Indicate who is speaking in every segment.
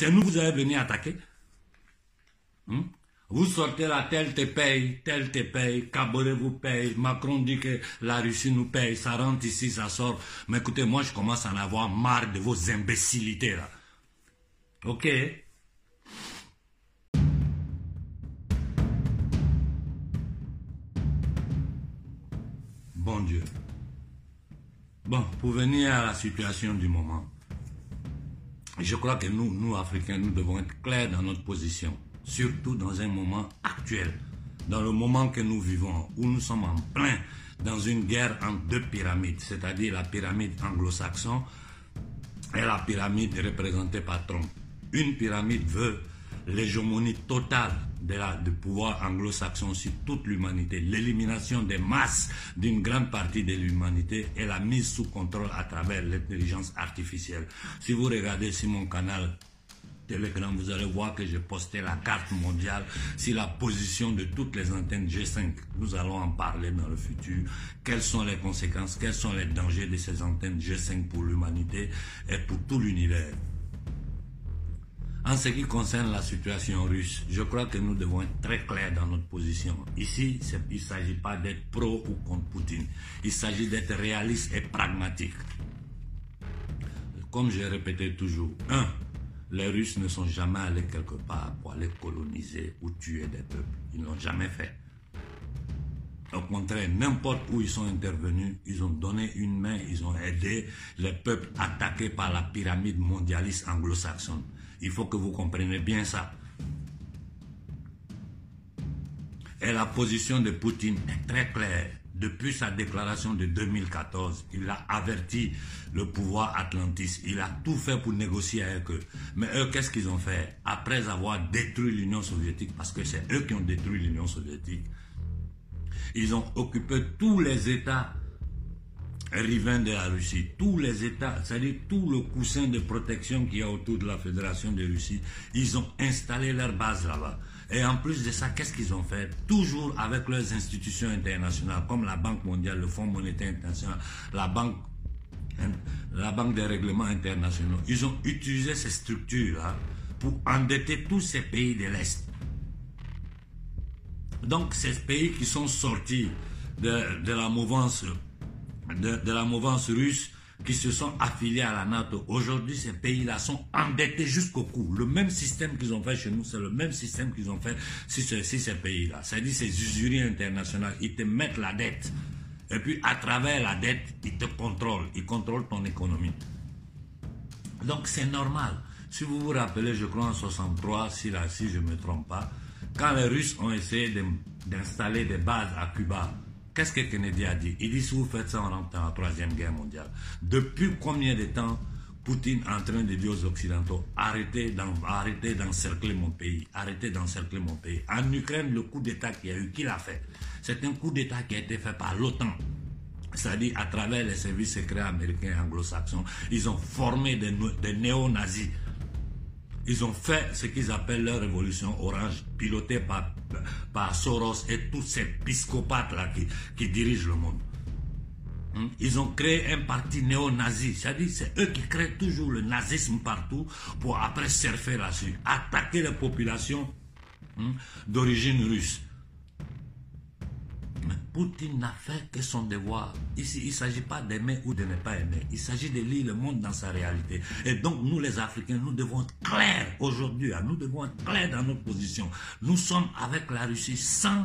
Speaker 1: C'est nous vous allez venir attaquer. Hmm? Vous sortez là, tel te paye, tel te paye, Kabore vous paye, Macron dit que la Russie nous paye, ça rentre ici, ça sort. Mais écoutez, moi je commence à en avoir marre de vos imbécilités là. Ok? Bon Dieu. Bon, pour venir à la situation du moment, je crois que nous, nous Africains, nous devons être clairs dans notre position surtout dans un moment actuel, dans le moment que nous vivons, où nous sommes en plein dans une guerre entre deux pyramides, c'est-à-dire la pyramide anglo-saxon et la pyramide représentée par Trump. Une pyramide veut l'hégémonie totale de la, du pouvoir anglo-saxon sur toute l'humanité, l'élimination des masses d'une grande partie de l'humanité et la mise sous contrôle à travers l'intelligence artificielle. Si vous regardez sur mon canal Telegram, vous allez voir que j'ai posté la carte mondiale sur la position de toutes les antennes G5. Nous allons en parler dans le futur. Quelles sont les conséquences, quels sont les dangers de ces antennes G5 pour l'humanité et pour tout l'univers? En ce qui concerne la situation russe, je crois que nous devons être très clairs dans notre position. Ici, il ne s'agit pas d'être pro ou contre Poutine. Il s'agit d'être réaliste et pragmatique. Comme j'ai répété toujours, un, les Russes ne sont jamais allés quelque part pour aller coloniser ou tuer des peuples. Ils n'ont jamais fait. Au contraire, n'importe où ils sont intervenus, ils ont donné une main, ils ont aidé les peuples attaqués par la pyramide mondialiste anglo-saxonne. Il faut que vous compreniez bien ça. Et la position de Poutine est très claire. Depuis sa déclaration de 2014, il a averti le pouvoir atlantiste. Il a tout fait pour négocier avec eux. Mais eux, qu'est-ce qu'ils ont fait? Après avoir détruit l'Union soviétique, parce que c'est eux qui ont détruit l'Union soviétique, ils ont occupé tous les États riverains de la Russie, tous les États, c'est-à-dire tout le coussin de protection qu'il y a autour de la Fédération de Russie, ils ont installé leur base là-bas. Et en plus de ça, qu'est-ce qu'ils ont fait? Toujours avec leurs institutions internationales, comme la Banque mondiale, le Fonds monétaire international, la Banque, la banque des règlements internationaux. Ils ont utilisé ces structures-là pour endetter tous ces pays de l'Est. Donc, ces pays qui sont sortis de, la mouvance russe qui se sont affiliés à la NATO. Aujourd'hui, ces pays-là sont endettés jusqu'au cou. Le même système qu'ils ont fait chez nous, c'est le même système qu'ils ont fait sur, ces pays-là. C'est-à-dire ces usuriers internationales, ils te mettent la dette. Et puis, à travers la dette, ils te contrôlent. Ils contrôlent ton économie. Donc, c'est normal. Si vous vous rappelez, je crois en 63, si, là, si je ne me trompe pas, quand les Russes ont essayé d'installer des bases à Cuba, Qu'est-ce que Kennedy a dit? Il dit si vous faites ça, on rentre dans la troisième guerre mondiale. Depuis combien de temps Poutine est en train de dire aux Occidentaux arrêtez d'encercler mon pays, arrêtez d'encercler mon pays. En Ukraine, le coup d'État qu'il y a eu, qui l'a fait? C'est un coup d'État qui a été fait par l'OTAN. C'est-à-dire à travers les services secrets américains et anglo-saxons, ils ont formé des, des néo-nazis ils ont fait ce qu'ils appellent leur révolution orange, pilotée par, Soros et tous ces psychopathes-là qui, qui dirigent le monde. Hmm? Ils ont créé un parti néo-nazi, c'est-à-dire c'est eux qui créent toujours le nazisme partout pour après surfer là-dessus, attaquer les populations hmm, d'origine russe. Poutine n'a fait que son devoir. Ici, il ne s'agit pas d'aimer ou de ne pas aimer. Il s'agit de lire le monde dans sa réalité. Et donc, nous, les Africains, nous devons être clairs aujourd'hui. Nous devons être clairs dans notre position. Nous sommes avec la Russie sans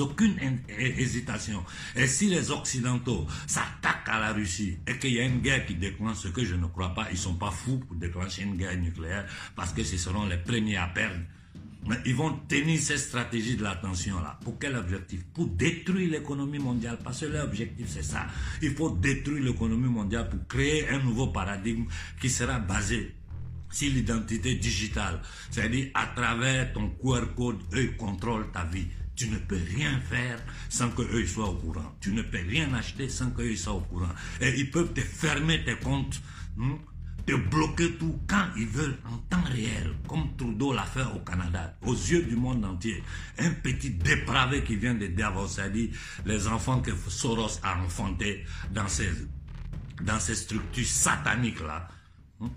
Speaker 1: aucune hésitation. Et si les Occidentaux s'attaquent à la Russie et qu'il y a une guerre qui déclenche, ce que je ne crois pas, ils ne sont pas fous pour déclencher une guerre nucléaire parce que ce seront les premiers à perdre ils vont tenir cette stratégie de l'attention-là. Pour quel objectif? Pour détruire l'économie mondiale. Parce que leur objectif, c'est ça. Il faut détruire l'économie mondiale pour créer un nouveau paradigme qui sera basé sur l'identité digitale. C'est-à-dire, à travers ton QR code, eux contrôlent ta vie. Tu ne peux rien faire sans qu'eux soient au courant. Tu ne peux rien acheter sans qu'eux soient au courant. Et ils peuvent te fermer tes comptes. Hmm, de bloquer tout quand ils veulent en temps réel, comme Trudeau l'a fait au Canada, aux yeux du monde entier. Un petit dépravé qui vient de Davos, c'est-à-dire les enfants que Soros a enfantés dans ces, structures sataniques-là, hein,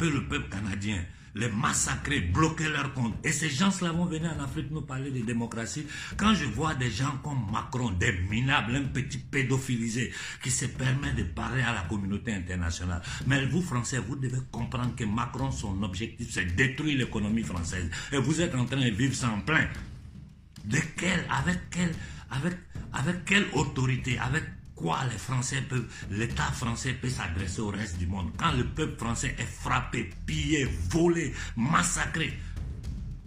Speaker 1: le peuple canadien, les massacrer, bloquer leurs comptes. Et ces gens-là vont venir en Afrique nous parler de démocratie. Quand je vois des gens comme Macron, des minables, un petit pédophilisé, qui se permet de parler à la communauté internationale. Mais vous, Français, vous devez comprendre que Macron, son objectif, c'est détruire l'économie française. Et vous êtes en train de vivre sans plein. De quelle, avec quelle, avec, avec quelle autorité, avec quoi les Français peuvent, l'État français peut s'adresser au reste du monde? Quand le peuple français est frappé, pillé, volé, massacré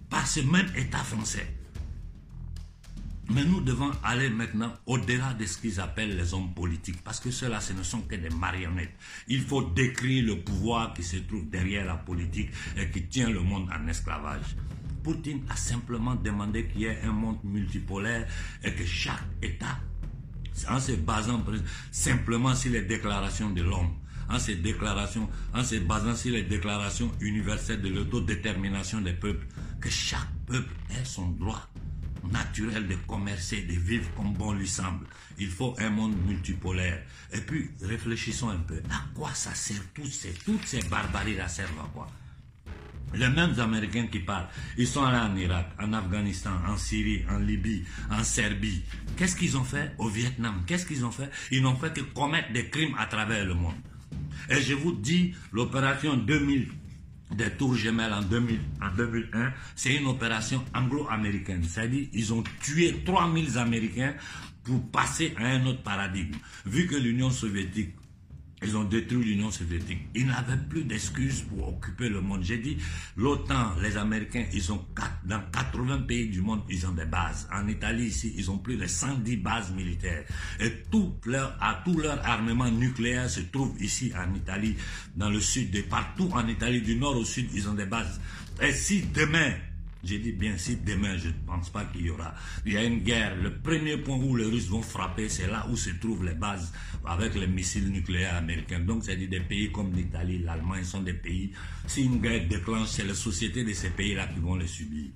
Speaker 1: par ce même État français. Mais nous devons aller maintenant au-delà de ce qu'ils appellent les hommes politiques, parce que ceux-là, ce ne sont que des marionnettes. Il faut décrire le pouvoir qui se trouve derrière la politique et qui tient le monde en esclavage. Poutine a simplement demandé qu'il y ait un monde multipolaire et que chaque État en se basant simplement sur les déclarations de l'homme, en se, déclarations, en se basant sur les déclarations universelles de l'autodétermination des peuples, que chaque peuple ait son droit naturel de commercer, de vivre comme bon lui semble. Il faut un monde multipolaire. Et puis, réfléchissons un peu. À quoi ça sert ces, toutes ces barbaries-là servent à quoi? Les mêmes Américains qui parlent, ils sont allés en Irak, en Afghanistan, en Syrie, en Libye, en Serbie. Qu'est-ce qu'ils ont fait au Vietnam? Qu'est-ce qu'ils ont fait? Ils n'ont fait que commettre des crimes à travers le monde. Et je vous dis, l'opération 2000 des tours gemelles en, 2000, en 2001, c'est une opération anglo-américaine. C'est-à-dire ils ont tué 3000 Américains pour passer à un autre paradigme. Vu que l'Union soviétique ils ont détruit l'Union soviétique. Ils n'avaient plus d'excuses pour occuper le monde. J'ai dit, l'OTAN, les Américains, ils ont dans 80 pays du monde, ils ont des bases. En Italie, ici, ils ont plus de 110 bases militaires. Et tout leur, tout leur armement nucléaire se trouve ici en Italie, dans le sud, et partout en Italie, du nord au sud, ils ont des bases. Et si demain, j'ai dit bien si demain, je ne pense pas qu'il y aura. Il y a une guerre. Le premier point où les Russes vont frapper, c'est là où se trouvent les bases avec les missiles nucléaires américains. Donc, c'est-à-dire des pays comme l'Italie, l'Allemagne sont des pays. Si une guerre déclenche, c'est les sociétés de ces pays-là qui vont les subir.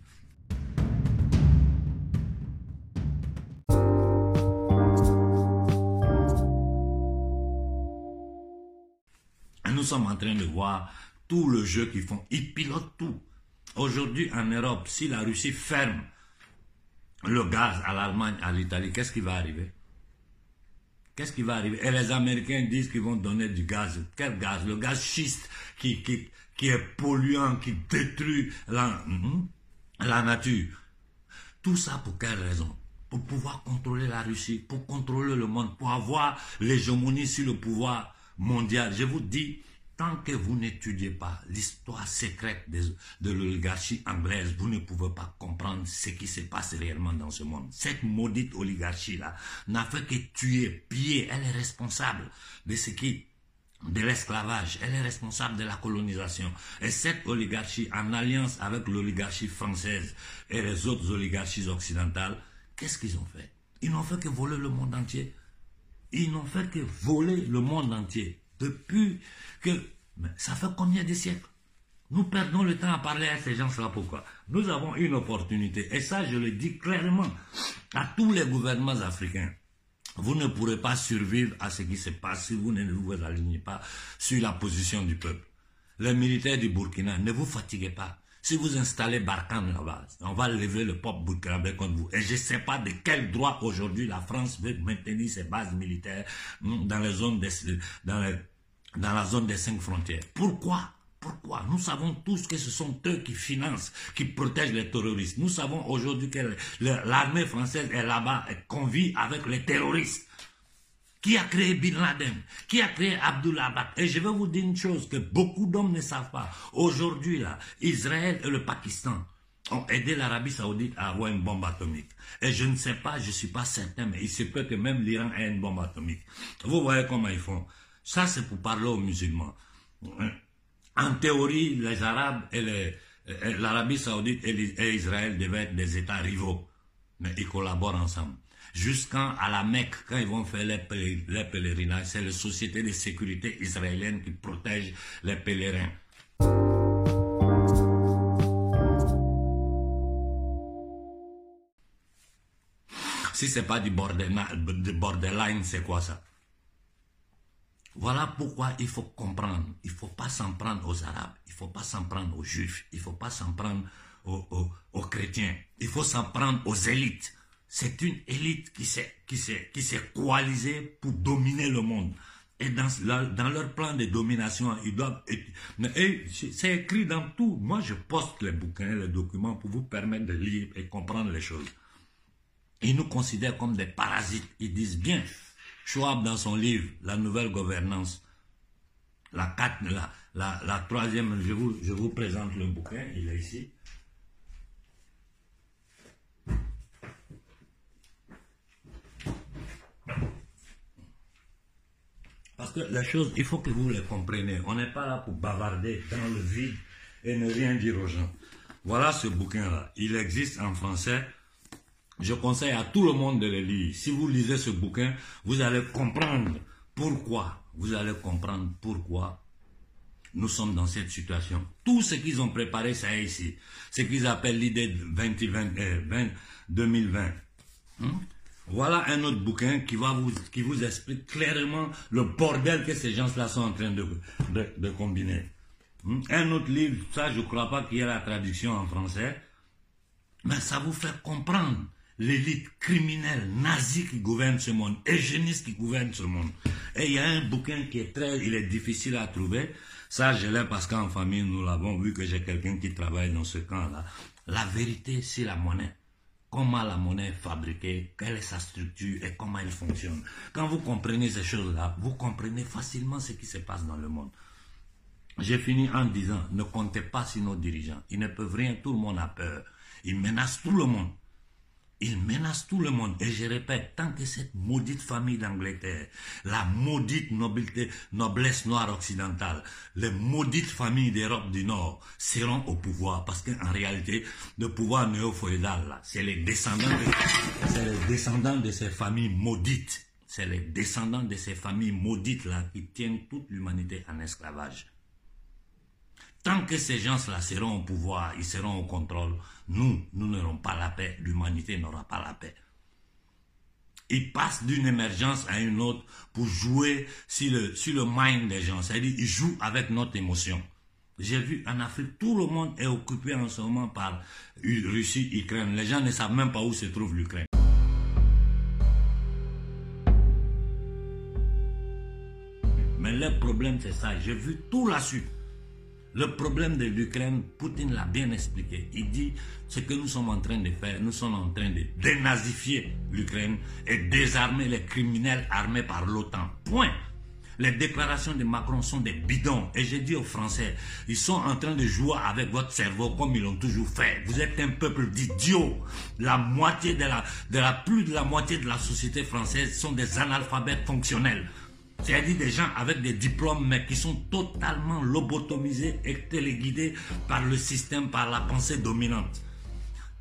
Speaker 1: nous sommes en train de voir tout le jeu qu'ils font. Ils pilotent tout. Aujourd'hui, en Europe, si la Russie ferme le gaz à l'Allemagne, à l'Italie, qu'est-ce qui va arriver? Qu'est-ce qui va arriver? Et les Américains disent qu'ils vont donner du gaz. Quel gaz? Le gaz schiste qui, qui, est polluant, qui détruit la, hmm, la nature. Tout ça pour quelle raison? Pour pouvoir contrôler la Russie, pour contrôler le monde, pour avoir l'hégémonie sur le pouvoir mondial. Je vous dis, Tant que vous n'étudiez pas l'histoire secrète de, l'oligarchie anglaise, vous ne pouvez pas comprendre ce qui se passe réellement dans ce monde. Cette maudite oligarchie-là n'a fait que tuer, piller. Elle est responsable de ce qui de l'esclavage, elle est responsable de la colonisation. Et cette oligarchie, en alliance avec l'oligarchie française et les autres oligarchies occidentales, qu'est-ce qu'ils ont fait? Ils n'ont fait que voler le monde entier. Ils n'ont fait que voler le monde entier. Depuis que... Ça fait combien de siècles? Nous perdons le temps à parler à ces gens-là. Pourquoi? Nous avons une opportunité. Et ça, je le dis clairement à tous les gouvernements africains. Vous ne pourrez pas survivre à ce qui se passe si vous ne vous alignez pas sur la position du peuple. Les militaires du Burkina, ne vous fatiguez pas. Si vous installez Barkhane là-bas, on va lever le peuple burkinabé contre vous. Et je ne sais pas de quel droit aujourd'hui la France veut maintenir ses bases militaires hmm, dans les zones des, dans les dans la zone des cinq frontières. Pourquoi? Pourquoi? Nous savons tous que ce sont eux qui financent, qui protègent les terroristes. Nous savons aujourd'hui que l'armée française est là-bas vit avec les terroristes. Qui a créé Bin Laden? Qui a créé Abdullah Abad Et je vais vous dire une chose que beaucoup d'hommes ne savent pas. Aujourd'hui, là, Israël et le Pakistan ont aidé l'Arabie Saoudite à avoir une bombe atomique. Et je ne sais pas, je ne suis pas certain, mais il se peut que même l'Iran ait une bombe atomique. Vous voyez comment ils font. Ça, c'est pour parler aux musulmans. En théorie, les Arabes et l'Arabie saoudite et, Israël devaient être des États rivaux. Mais ils collaborent ensemble. Jusqu'à la Mecque, quand ils vont faire les, pèlerinages, c'est la société de sécurité israélienne qui protège les pèlerins. Si c'est pas du borderline, c'est quoi ça? Voilà pourquoi il faut comprendre. Il ne faut pas s'en prendre aux Arabes. Il ne faut pas s'en prendre aux Juifs. Il ne faut pas s'en prendre aux, aux, chrétiens. Il faut s'en prendre aux élites. C'est une élite qui s'est, qui s'est, qui s'est coalisée pour dominer le monde. Et dans, dans leur plan de domination, ils doivent... C'est écrit dans tout. Moi, je poste les bouquins, les documents pour vous permettre de lire et comprendre les choses. Ils nous considèrent comme des parasites. Ils disent bien, Schwab dans son livre, La nouvelle gouvernance, la, quatre, la, troisième, je vous, je vous présente le bouquin, il est ici. Parce que la chose, il faut que vous les compreniez. On n'est pas là pour bavarder dans le vide et ne rien dire aux gens. Voilà ce bouquin-là. Il existe en français. Je conseille à tout le monde de le lire. Si vous lisez ce bouquin, vous allez comprendre pourquoi. Vous allez comprendre pourquoi nous sommes dans cette situation. Tout ce qu'ils ont préparé, ça est ici. Ce qu'ils appellent l'idée 2020. 2020. Voilà un autre bouquin qui, va vous, qui vous explique clairement le bordel que ces gens-là sont en train de, de, combiner. Hmm? Un autre livre, ça je ne crois pas qu'il y ait la traduction en français, mais ça vous fait comprendre l'élite criminelle nazie qui gouverne ce monde, eugéniste qui gouverne ce monde. Et il y a un bouquin qui est très, il est difficile à trouver. Ça, je l'ai parce qu'en famille, nous l'avons vu que j'ai quelqu'un qui travaille dans ce camp-là. La vérité, c'est la monnaie comment la monnaie est fabriquée, quelle est sa structure et comment elle fonctionne. Quand vous comprenez ces choses-là, vous comprenez facilement ce qui se passe dans le monde. J'ai fini en disant, ne comptez pas sur nos dirigeants. Ils ne peuvent rien, tout le monde a peur. Ils menacent tout le monde. Il menace tout le monde. Et je répète, tant que cette maudite famille d'Angleterre, la maudite nobilité, noblesse noire occidentale, les maudites familles d'Europe du Nord seront au pouvoir, parce qu'en réalité, le pouvoir néo-féodal, c'est les descendants c'est les descendants de ces familles maudites. C'est les descendants de ces familles maudites là qui tiennent toute l'humanité en esclavage. Tant que ces gens-là seront au pouvoir, ils seront au contrôle, nous, nous n'aurons pas la paix, l'humanité n'aura pas la paix. Ils passent d'une émergence à une autre pour jouer sur le, sur le mind des gens, c'est-à-dire ils jouent avec notre émotion. J'ai vu en Afrique, tout le monde est occupé en ce moment par Russie, Ukraine. Les gens ne savent même pas où se trouve l'Ukraine. Mais le problème, c'est ça. J'ai vu tout la suite. Le problème de l'Ukraine, Poutine l'a bien expliqué. Il dit ce que nous sommes en train de faire, nous sommes en train de dénazifier l'Ukraine et désarmer les criminels armés par l'OTAN. Point. Les déclarations de Macron sont des bidons. Et j'ai dit aux Français, ils sont en train de jouer avec votre cerveau comme ils l'ont toujours fait. Vous êtes un peuple d'idiots. La moitié de la, de la, plus de la moitié de la société française sont des analphabètes fonctionnels. C'est-à-dire des gens avec des diplômes, mais qui sont totalement lobotomisés et téléguidés par le système, par la pensée dominante.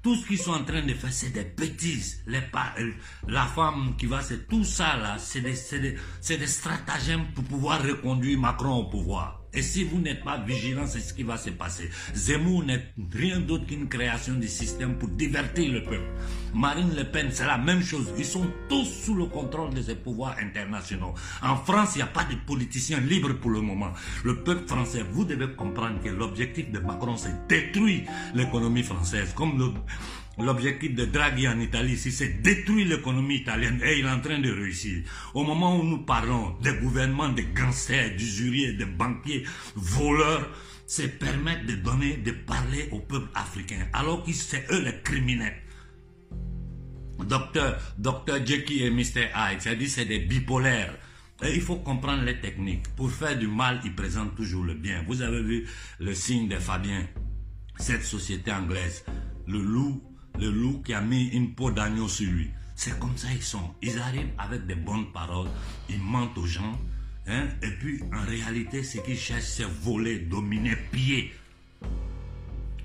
Speaker 1: Tout ce qu'ils sont en train de faire, c'est des bêtises. Les, euh, la femme qui va, c'est tout ça là, c'est des, stratagèmes pour pouvoir reconduire Macron au pouvoir. Et si vous n'êtes pas vigilant, c'est ce qui va se passer. Zemmour n'est rien d'autre qu'une création du système pour divertir le peuple. Marine Le Pen, c'est la même chose. Ils sont tous sous le contrôle de ces pouvoirs internationaux. En France, il n'y a pas de politiciens libres pour le moment. Le peuple français, vous devez comprendre que l'objectif de Macron, c'est détruire l'économie française. Comme le, L'objectif de Draghi en Italie, c'est détruire l'économie italienne et il est en train de réussir. Au moment où nous parlons des gouvernements, des gangsters, d'usuriers, des banquiers, voleurs, c'est permettre de donner, de parler au peuple africain, alors que c'est eux les criminels. Docteur, Docteur Jekyll et Mr. Hyde, c'est-à-dire c'est des bipolaires. Et il faut comprendre les techniques. Pour faire du mal, ils présentent toujours le bien. Vous avez vu le signe des Fabiens, cette société anglaise. Le loup le loup qui a mis une peau d'agneau sur lui. C'est comme ça ils sont. Ils arrivent avec des bonnes paroles, ils mentent aux gens, hein, et puis en réalité, ce qu'ils cherchent, c'est voler, dominer, piller.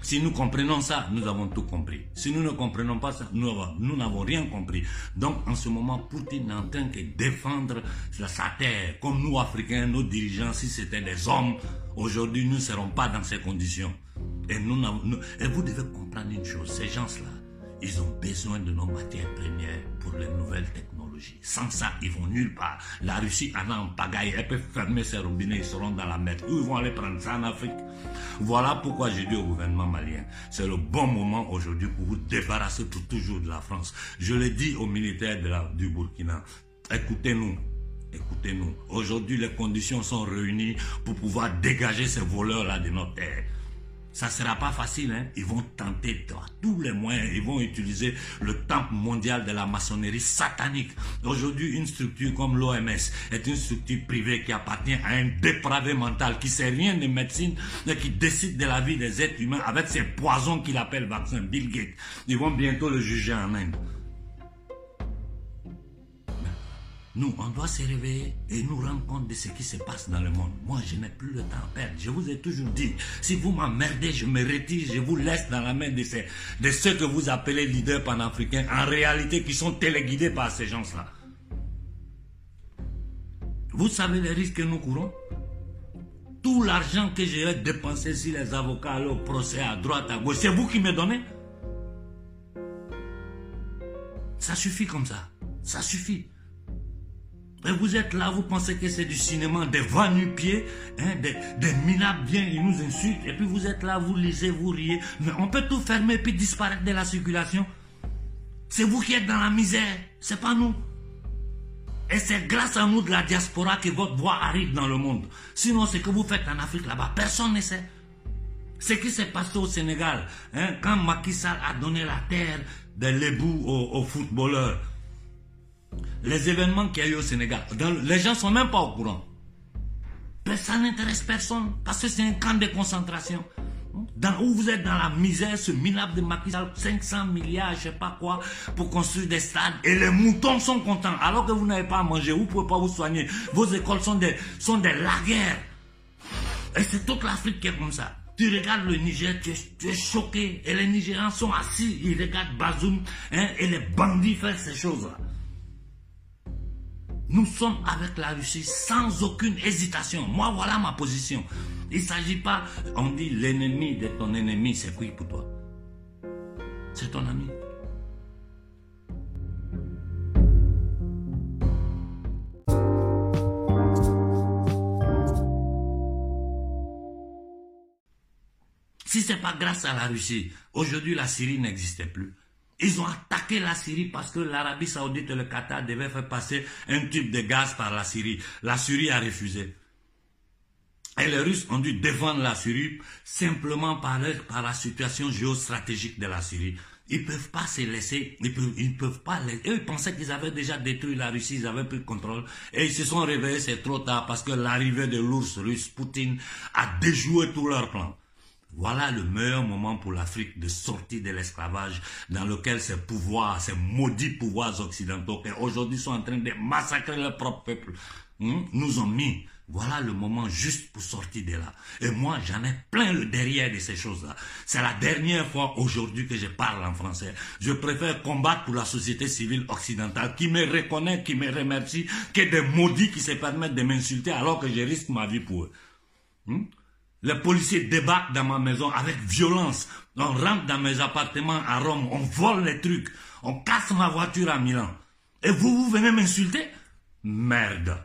Speaker 1: Si nous comprenons ça, nous avons tout compris. Si nous ne comprenons pas ça, nous n'avons rien compris. Donc, en ce moment, Poutine est en train de défendre sa terre. Comme nous, Africains, nos dirigeants, si c'était des hommes, aujourd'hui, nous ne serons pas dans ces conditions. Et, nous, et vous devez comprendre une chose, ces gens-là, ils ont besoin de nos matières premières pour les nouvelles technologies. technologie. Sans ça, ils vont nulle part. La Russie en a en pagaille. Elle peut fermer ses robinets, ils seront dans la merde. Où ils vont aller prendre ça en Afrique Voilà pourquoi je dis au gouvernement malien, c'est le bon moment aujourd'hui pour vous débarrasser pour toujours de la France. Je le dis aux militaires du Burkina, écoutez-nous. Écoutez-nous, aujourd'hui les conditions sont réunies pour pouvoir dégager ces voleurs-là de notre terre. Ça ne sera pas facile, hein? Ils vont tenter tous les moyens, ils vont utiliser le temple mondial de la maçonnerie satanique. Aujourd'hui, une structure comme l'OMS est une structure privée qui appartient à un dépravé mental qui sait rien de médecine et qui décide de la vie des êtres humains avec ces poisons qu'il appelle vaccin Bill Gates. Ils vont bientôt le juger en Inde. Nous, on doit se réveiller et nous rendre compte de ce qui se passe dans le monde. Moi, je n'ai plus le temps à perdre. Je vous ai toujours dit, si vous m'emmerdez, je me retire, je vous laisse dans la main de, ceux que vous appelez leaders panafricains, en réalité qui sont téléguidés par ces gens-là. Vous savez les risques que nous courons? Tout l'argent que j'ai dépensé sur les avocats, le procès à droite, à gauche, c'est vous qui me donnez? Ça suffit comme ça. Ça suffit. Et vous êtes là, vous pensez que c'est du cinéma, des vents pieds hein, des, des viennent, ils nous insultent, et puis vous êtes là, vous lisez, vous riez. Mais on peut tout fermer et puis disparaître de la circulation. C'est vous qui êtes dans la misère, c'est pas nous. Et c'est grâce à nous de la diaspora que votre voix arrive dans le monde. Sinon, ce que vous faites en Afrique là-bas, personne ne sait. Ce qui s'est passé au Sénégal, hein, quand Macky Sall a donné la terre de l'ébou aux footballeurs, les événements qu'il y a eu au Sénégal, les gens ne sont même pas au courant. ça n'intéresse personne parce que c'est un camp de concentration. Dans, où vous êtes dans la misère, ce minable de Macky 500 milliards, je sais pas quoi, pour construire des stades. Et les moutons sont contents. Alors que vous n'avez pas à manger, vous ne pouvez pas vous soigner. Vos écoles sont des, sont des laguerres. Et c'est toute l'Afrique qui est comme ça. Tu regardes le Niger, tu es, choqué. Et les Nigérians sont assis, ils regardent Bazoum hein, et les bandits faire ces choses-là. Nous sommes avec la Russie sans aucune hésitation. Moi, voilà ma position. Il ne s'agit pas, on dit l'ennemi de ton ennemi, c'est qui pour toi? C'est ton ami. Si ce n'est pas grâce à la Russie, aujourd'hui la Syrie n'existait plus. Ils ont attaqué la Syrie parce que l'Arabie saoudite et le Qatar devaient faire passer un tube de gaz par la Syrie. La Syrie a refusé. Et les Russes ont dû défendre la Syrie simplement par, la situation géostratégique de la Syrie. Ils ne peuvent pas se laisser, ils peuvent, peuvent pas Eux, ils pensaient qu'ils avaient déjà détruit la Russie, ils avaient pris le contrôle. Et ils se sont réveillés, c'est trop tard, parce que l'arrivée de l'ours russe, Poutine, a déjoué tous leurs plans. Voilà le meilleur moment pour l'Afrique de sortir de l'esclavage dans lequel ces pouvoirs, ces maudits pouvoirs occidentaux qui aujourd'hui sont en train de massacrer leur propre peuple, hmm, nous ont mis. Voilà le moment juste pour sortir de là. Et moi, j'en ai plein le derrière de ces choses-là. C'est la dernière fois aujourd'hui que je parle en français. Je préfère combattre pour la société civile occidentale qui me reconnaît, qui me remercie, que des maudits qui se permettent de m'insulter alors que je risque ma vie pour eux. Hmm? Les policiers débarquent dans ma maison avec violence. On rentre dans mes appartements à Rome, on vole les trucs, on casse ma voiture à Milan. Et vous, vous venez m'insulter? Merde.